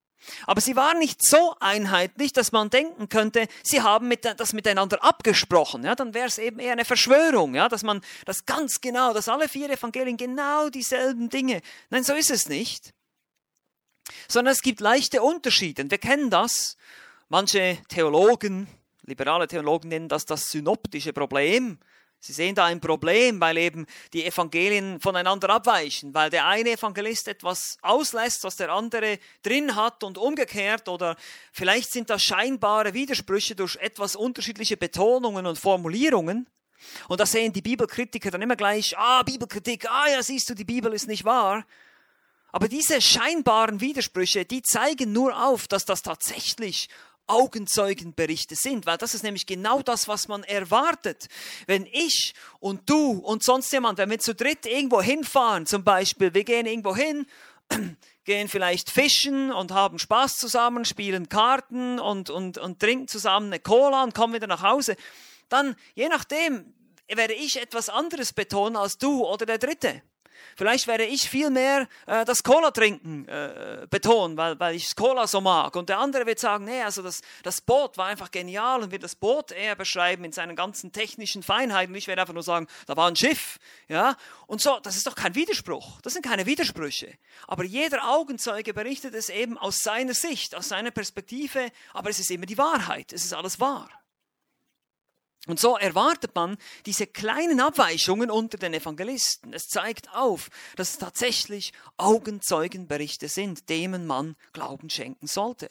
S1: aber sie waren nicht so einheitlich, dass man denken könnte, sie haben mit, das miteinander abgesprochen. Ja, dann wäre es eben eher eine Verschwörung, ja, dass man das ganz genau, dass alle vier Evangelien genau dieselben Dinge. Nein, so ist es nicht. Sondern es gibt leichte Unterschiede. Wir kennen das. Manche Theologen, liberale Theologen nennen das das synoptische Problem. Sie sehen da ein Problem, weil eben die Evangelien voneinander abweichen, weil der eine Evangelist etwas auslässt, was der andere drin hat und umgekehrt oder vielleicht sind das scheinbare Widersprüche durch etwas unterschiedliche Betonungen und Formulierungen. Und da sehen die Bibelkritiker dann immer gleich, ah, Bibelkritik, ah ja, siehst du, die Bibel ist nicht wahr. Aber diese scheinbaren Widersprüche, die zeigen nur auf, dass das tatsächlich Augenzeugenberichte sind, weil das ist nämlich genau das, was man erwartet. Wenn ich und du und sonst jemand, wenn wir zu dritt irgendwo hinfahren, zum Beispiel, wir gehen irgendwo hin, gehen vielleicht fischen und haben Spaß zusammen, spielen Karten und, und, und trinken zusammen eine Cola und kommen wieder nach Hause, dann je nachdem, werde ich etwas anderes betonen als du oder der Dritte. Vielleicht werde ich viel mehr äh, das Cola trinken äh, betonen, weil, weil ich Cola so mag. Und der andere wird sagen, nee, also das, das Boot war einfach genial und wird das Boot eher beschreiben in seinen ganzen technischen Feinheiten. Ich werde einfach nur sagen, da war ein Schiff. Ja? Und so, das ist doch kein Widerspruch. Das sind keine Widersprüche. Aber jeder Augenzeuge berichtet es eben aus seiner Sicht, aus seiner Perspektive. Aber es ist immer die Wahrheit. Es ist alles wahr. Und so erwartet man diese kleinen Abweichungen unter den Evangelisten. Es zeigt auf, dass es tatsächlich Augenzeugenberichte sind, denen man Glauben schenken sollte.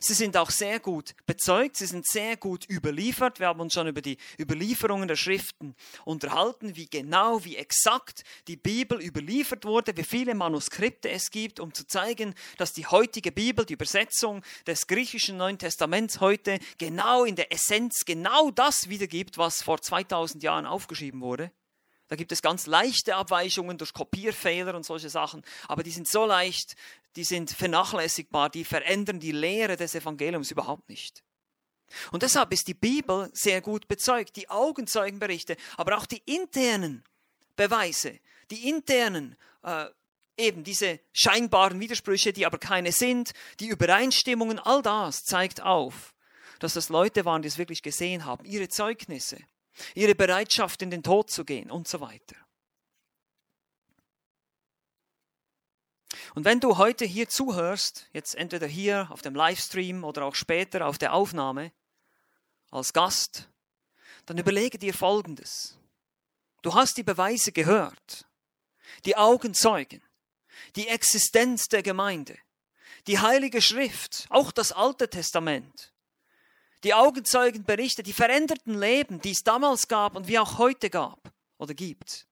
S1: Sie sind auch sehr gut bezeugt, sie sind sehr gut überliefert. Wir haben uns schon über die Überlieferungen der Schriften unterhalten, wie genau, wie exakt die Bibel überliefert wurde, wie viele Manuskripte es gibt, um zu zeigen, dass die heutige Bibel, die Übersetzung des griechischen Neuen Testaments heute genau in der Essenz genau das wiedergibt, was vor 2000 Jahren aufgeschrieben wurde. Da gibt es ganz leichte Abweichungen durch Kopierfehler und solche Sachen, aber die sind so leicht, die sind vernachlässigbar, die verändern die Lehre des Evangeliums überhaupt nicht. Und deshalb ist die Bibel sehr gut bezeugt, die Augenzeugenberichte, aber auch die internen Beweise, die internen, äh, eben diese scheinbaren Widersprüche, die aber keine sind, die Übereinstimmungen, all das zeigt auf, dass das Leute waren, die es wirklich gesehen haben, ihre Zeugnisse ihre Bereitschaft, in den Tod zu gehen und so weiter. Und wenn du heute hier zuhörst, jetzt entweder hier auf dem Livestream oder auch später auf der Aufnahme als Gast, dann überlege dir Folgendes. Du hast die Beweise gehört, die Augenzeugen, die Existenz der Gemeinde, die Heilige Schrift, auch das Alte Testament, die Augenzeugenberichte, die veränderten Leben, die es damals gab und wie auch heute gab oder gibt.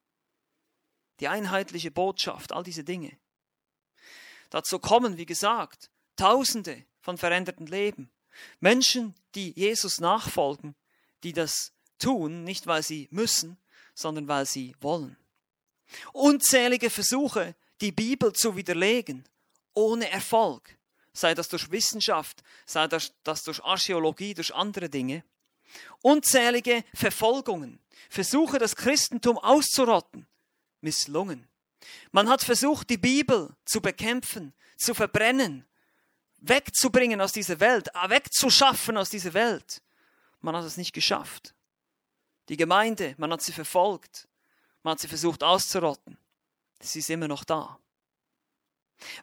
S1: Die einheitliche Botschaft, all diese Dinge. Dazu kommen, wie gesagt, Tausende von veränderten Leben. Menschen, die Jesus nachfolgen, die das tun, nicht weil sie müssen, sondern weil sie wollen. Unzählige Versuche, die Bibel zu widerlegen, ohne Erfolg sei das durch Wissenschaft, sei das, das durch Archäologie, durch andere Dinge. Unzählige Verfolgungen, Versuche, das Christentum auszurotten, misslungen. Man hat versucht, die Bibel zu bekämpfen, zu verbrennen, wegzubringen aus dieser Welt, äh, wegzuschaffen aus dieser Welt. Man hat es nicht geschafft. Die Gemeinde, man hat sie verfolgt, man hat sie versucht auszurotten. Sie ist immer noch da.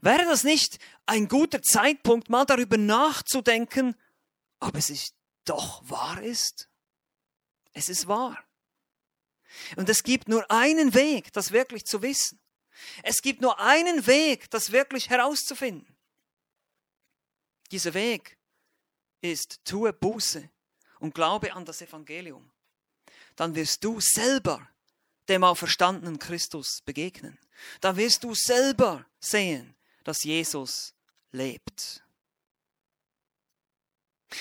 S1: Wäre das nicht ein guter Zeitpunkt, mal darüber nachzudenken, ob es nicht doch wahr ist? Es ist wahr. Und es gibt nur einen Weg, das wirklich zu wissen. Es gibt nur einen Weg, das wirklich herauszufinden. Dieser Weg ist, tue Buße und glaube an das Evangelium. Dann wirst du selber dem auferstandenen Christus begegnen. Dann wirst du selber sehen, dass Jesus lebt.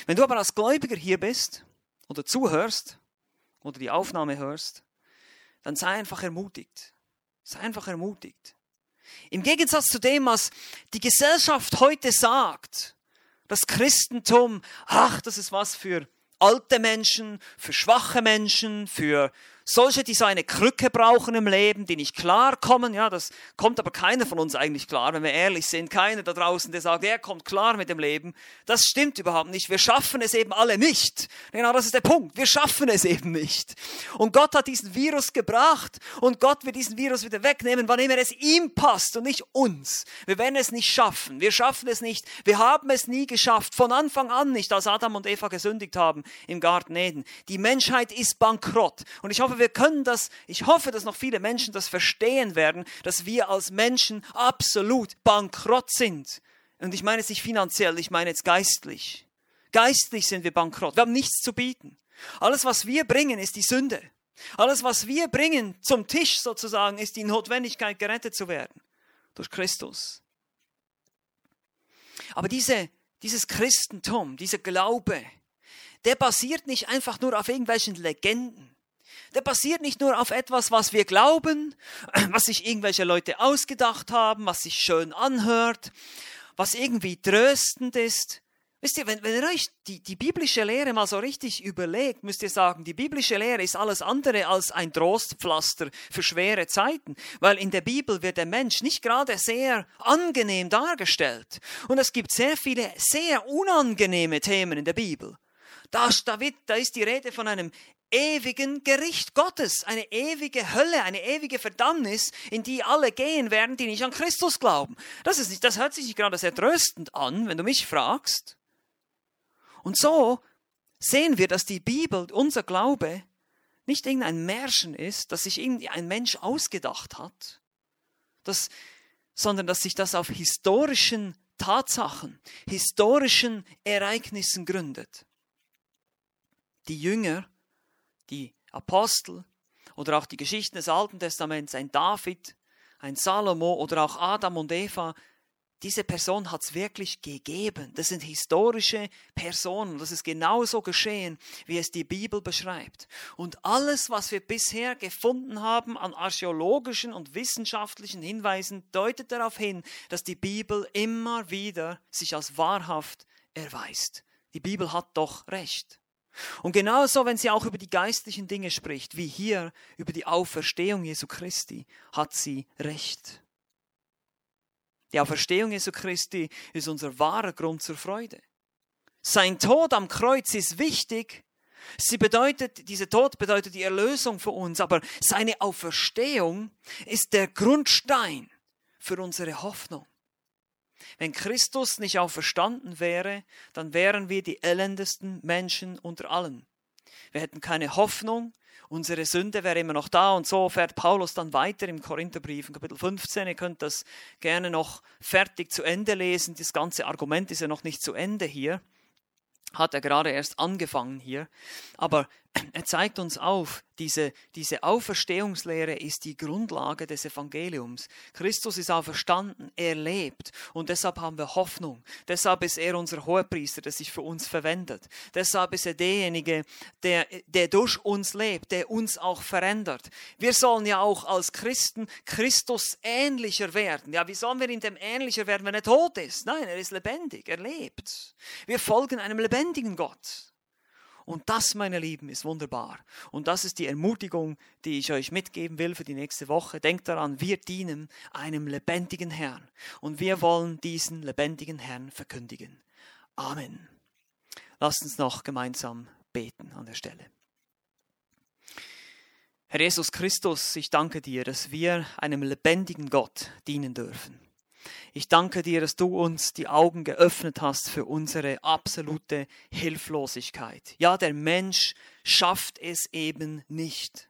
S1: Wenn du aber als Gläubiger hier bist oder zuhörst oder die Aufnahme hörst, dann sei einfach ermutigt. Sei einfach ermutigt. Im Gegensatz zu dem, was die Gesellschaft heute sagt, das Christentum, ach, das ist was für alte Menschen, für schwache Menschen, für solche, die so eine Krücke brauchen im Leben, die nicht klarkommen, ja, das kommt aber keiner von uns eigentlich klar, wenn wir ehrlich sind. Keiner da draußen, der sagt, er kommt klar mit dem Leben. Das stimmt überhaupt nicht. Wir schaffen es eben alle nicht. Genau das ist der Punkt. Wir schaffen es eben nicht. Und Gott hat diesen Virus gebracht und Gott wird diesen Virus wieder wegnehmen, wann immer es ihm passt und nicht uns. Wir werden es nicht schaffen. Wir schaffen es nicht. Wir haben es nie geschafft. Von Anfang an nicht, als Adam und Eva gesündigt haben im Garten Eden. Die Menschheit ist bankrott. Und ich hoffe, wir können das, ich hoffe, dass noch viele Menschen das verstehen werden, dass wir als Menschen absolut bankrott sind. Und ich meine jetzt nicht finanziell, ich meine jetzt geistlich. Geistlich sind wir bankrott. Wir haben nichts zu bieten. Alles, was wir bringen, ist die Sünde. Alles, was wir bringen zum Tisch sozusagen, ist die Notwendigkeit, gerettet zu werden. Durch Christus. Aber diese, dieses Christentum, dieser Glaube, der basiert nicht einfach nur auf irgendwelchen Legenden der basiert nicht nur auf etwas, was wir glauben, was sich irgendwelche Leute ausgedacht haben, was sich schön anhört, was irgendwie tröstend ist. Wisst ihr, wenn, wenn ihr euch die, die biblische Lehre mal so richtig überlegt, müsst ihr sagen, die biblische Lehre ist alles andere als ein Trostpflaster für schwere Zeiten, weil in der Bibel wird der Mensch nicht gerade sehr angenehm dargestellt. Und es gibt sehr viele sehr unangenehme Themen in der Bibel. Da, da, wird, da ist die Rede von einem ewigen Gericht Gottes, eine ewige Hölle, eine ewige Verdammnis, in die alle gehen werden, die nicht an Christus glauben. Das, ist nicht, das hört sich nicht gerade sehr tröstend an, wenn du mich fragst. Und so sehen wir, dass die Bibel, unser Glaube, nicht irgendein Märchen ist, das sich ein Mensch ausgedacht hat, das, sondern dass sich das auf historischen Tatsachen, historischen Ereignissen gründet. Die Jünger, die Apostel oder auch die Geschichten des Alten Testaments, ein David, ein Salomo oder auch Adam und Eva, diese Person hat es wirklich gegeben. Das sind historische Personen. Das ist genauso geschehen, wie es die Bibel beschreibt. Und alles, was wir bisher gefunden haben an archäologischen und wissenschaftlichen Hinweisen, deutet darauf hin, dass die Bibel immer wieder sich als wahrhaft erweist. Die Bibel hat doch recht. Und genauso, wenn sie auch über die geistlichen Dinge spricht, wie hier über die Auferstehung Jesu Christi, hat sie recht. Die Auferstehung Jesu Christi ist unser wahrer Grund zur Freude. Sein Tod am Kreuz ist wichtig. Sie bedeutet, dieser Tod bedeutet die Erlösung für uns, aber seine Auferstehung ist der Grundstein für unsere Hoffnung. Wenn Christus nicht auferstanden wäre, dann wären wir die elendesten Menschen unter allen. Wir hätten keine Hoffnung, unsere Sünde wäre immer noch da und so fährt Paulus dann weiter im Korintherbrief in Kapitel 15. Ihr könnt das gerne noch fertig zu Ende lesen. Das ganze Argument ist ja noch nicht zu Ende hier. Hat er gerade erst angefangen hier. Aber er zeigt uns auf, diese, diese Auferstehungslehre ist die Grundlage des Evangeliums. Christus ist auferstanden, er lebt und deshalb haben wir Hoffnung. Deshalb ist er unser Hohepriester, der sich für uns verwendet. Deshalb ist er derjenige, der, der durch uns lebt, der uns auch verändert. Wir sollen ja auch als Christen Christus ähnlicher werden. Ja, wie sollen wir in dem ähnlicher werden, wenn er tot ist? Nein, er ist lebendig, er lebt. Wir folgen einem lebendigen Gott. Und das, meine Lieben, ist wunderbar. Und das ist die Ermutigung, die ich euch mitgeben will für die nächste Woche. Denkt daran, wir dienen einem lebendigen Herrn. Und wir wollen diesen lebendigen Herrn verkündigen. Amen. Lasst uns noch gemeinsam beten an der Stelle. Herr Jesus Christus, ich danke dir, dass wir einem lebendigen Gott dienen dürfen. Ich danke dir, dass du uns die Augen geöffnet hast für unsere absolute Hilflosigkeit. Ja, der Mensch schafft es eben nicht.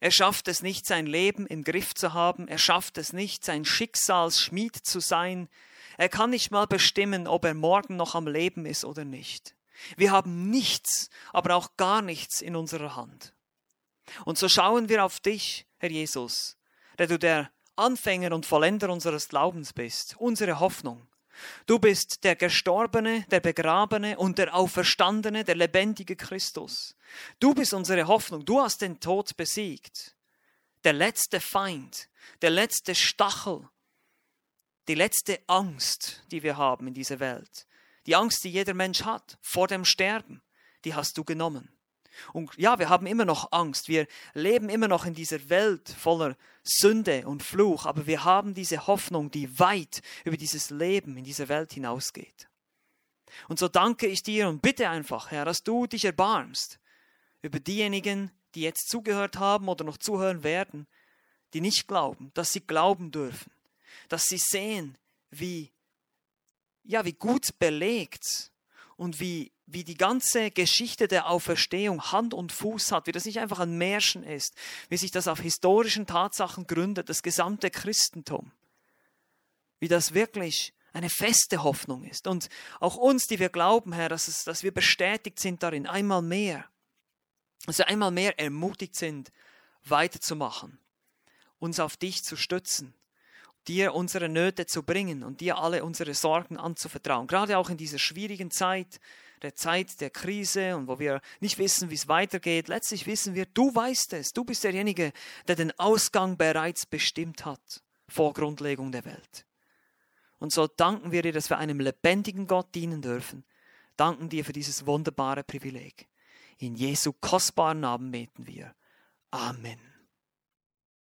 S1: Er schafft es nicht, sein Leben im Griff zu haben. Er schafft es nicht, sein Schicksalsschmied zu sein. Er kann nicht mal bestimmen, ob er morgen noch am Leben ist oder nicht. Wir haben nichts, aber auch gar nichts in unserer Hand. Und so schauen wir auf dich, Herr Jesus, der du der Anfänger und Vollender unseres Glaubens bist, unsere Hoffnung. Du bist der Gestorbene, der Begrabene und der Auferstandene, der lebendige Christus. Du bist unsere Hoffnung. Du hast den Tod besiegt. Der letzte Feind, der letzte Stachel, die letzte Angst, die wir haben in dieser Welt. Die Angst, die jeder Mensch hat vor dem Sterben, die hast du genommen. Und ja, wir haben immer noch Angst. Wir leben immer noch in dieser Welt voller Sünde und Fluch, aber wir haben diese Hoffnung, die weit über dieses Leben in dieser Welt hinausgeht. Und so danke ich dir und bitte einfach, Herr, dass du dich erbarmst über diejenigen, die jetzt zugehört haben oder noch zuhören werden, die nicht glauben, dass sie glauben dürfen, dass sie sehen, wie, ja, wie gut belegt und wie wie die ganze Geschichte der Auferstehung Hand und Fuß hat, wie das nicht einfach ein Märchen ist, wie sich das auf historischen Tatsachen gründet, das gesamte Christentum, wie das wirklich eine feste Hoffnung ist. Und auch uns, die wir glauben, Herr, dass, es, dass wir bestätigt sind darin, einmal mehr, dass wir einmal mehr ermutigt sind, weiterzumachen, uns auf dich zu stützen, dir unsere Nöte zu bringen und dir alle unsere Sorgen anzuvertrauen. Gerade auch in dieser schwierigen Zeit, der Zeit der Krise und wo wir nicht wissen, wie es weitergeht. Letztlich wissen wir, du weißt es. Du bist derjenige, der den Ausgang bereits bestimmt hat vor Grundlegung der Welt. Und so danken wir dir, dass wir einem lebendigen Gott dienen dürfen. Danken dir für dieses wunderbare Privileg. In Jesu kostbaren Namen beten wir. Amen.